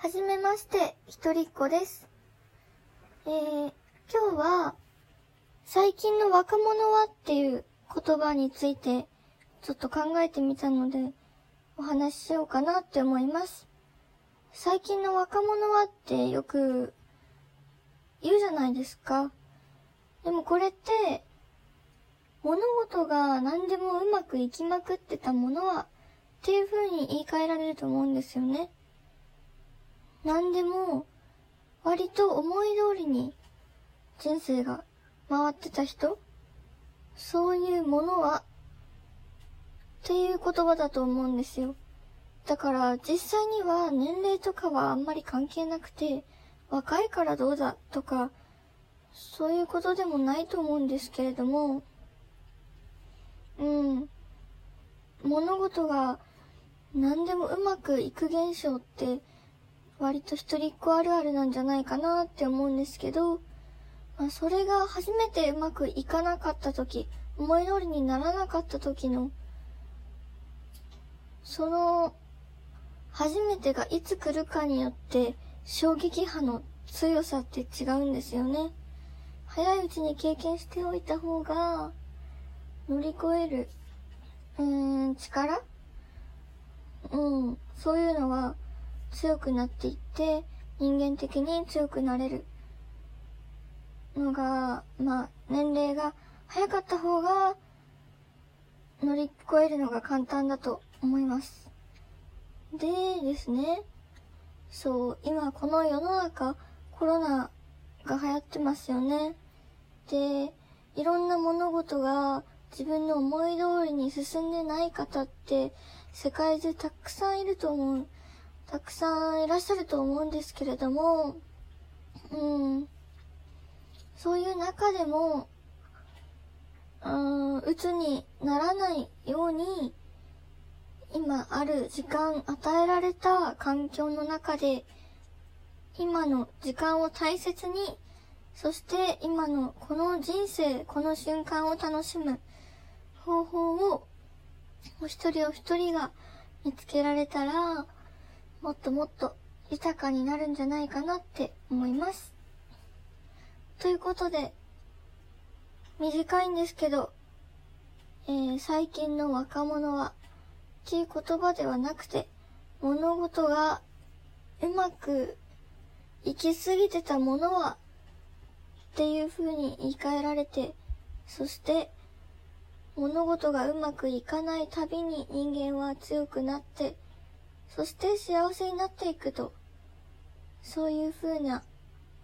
はじめまして、ひとりっ子です。えー、今日は、最近の若者はっていう言葉について、ちょっと考えてみたので、お話ししようかなって思います。最近の若者はってよく言うじゃないですか。でもこれって、物事が何でもうまくいきまくってたものは、っていう風に言い換えられると思うんですよね。何でも、割と思い通りに人生が回ってた人そういうものは、っていう言葉だと思うんですよ。だから実際には年齢とかはあんまり関係なくて、若いからどうだとか、そういうことでもないと思うんですけれども、うん。物事が何でもうまくいく現象って割と一人っ子あるあるなんじゃないかなって思うんですけど、まあ、それが初めてうまくいかなかった時、思い通りにならなかった時の、その、初めてがいつ来るかによって衝撃波の強さって違うんですよね。早いうちに経験しておいた方が、乗り越える、うーん、力？うん、そういうのは強くなっていって、人間的に強くなれるのが、まあ、年齢が早かった方が、乗り越えるのが簡単だと思います。でですね、そう、今この世の中、コロナが流行ってますよね。で、いろんな物事が自分の思い通りに進んでない方って世界中たくさんいると思う。たくさんいらっしゃると思うんですけれども、うん。そういう中でも、うん、鬱にならないように、今ある時間、与えられた環境の中で、今の時間を大切に、そして今のこの人生、この瞬間を楽しむ方法を、お一人お一人が見つけられたら、もっともっと豊かになるんじゃないかなって思います。ということで、短いんですけど、えー、最近の若者は、っていう言葉ではなくて、物事がうまくいきすぎてたものは、っていう風に言い換えられて、そして、物事がうまくいかないたびに人間は強くなって、そして幸せになっていくと、そういう風な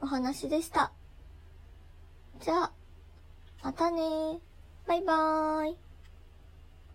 お話でした。じゃあ、またね。バイバーイ。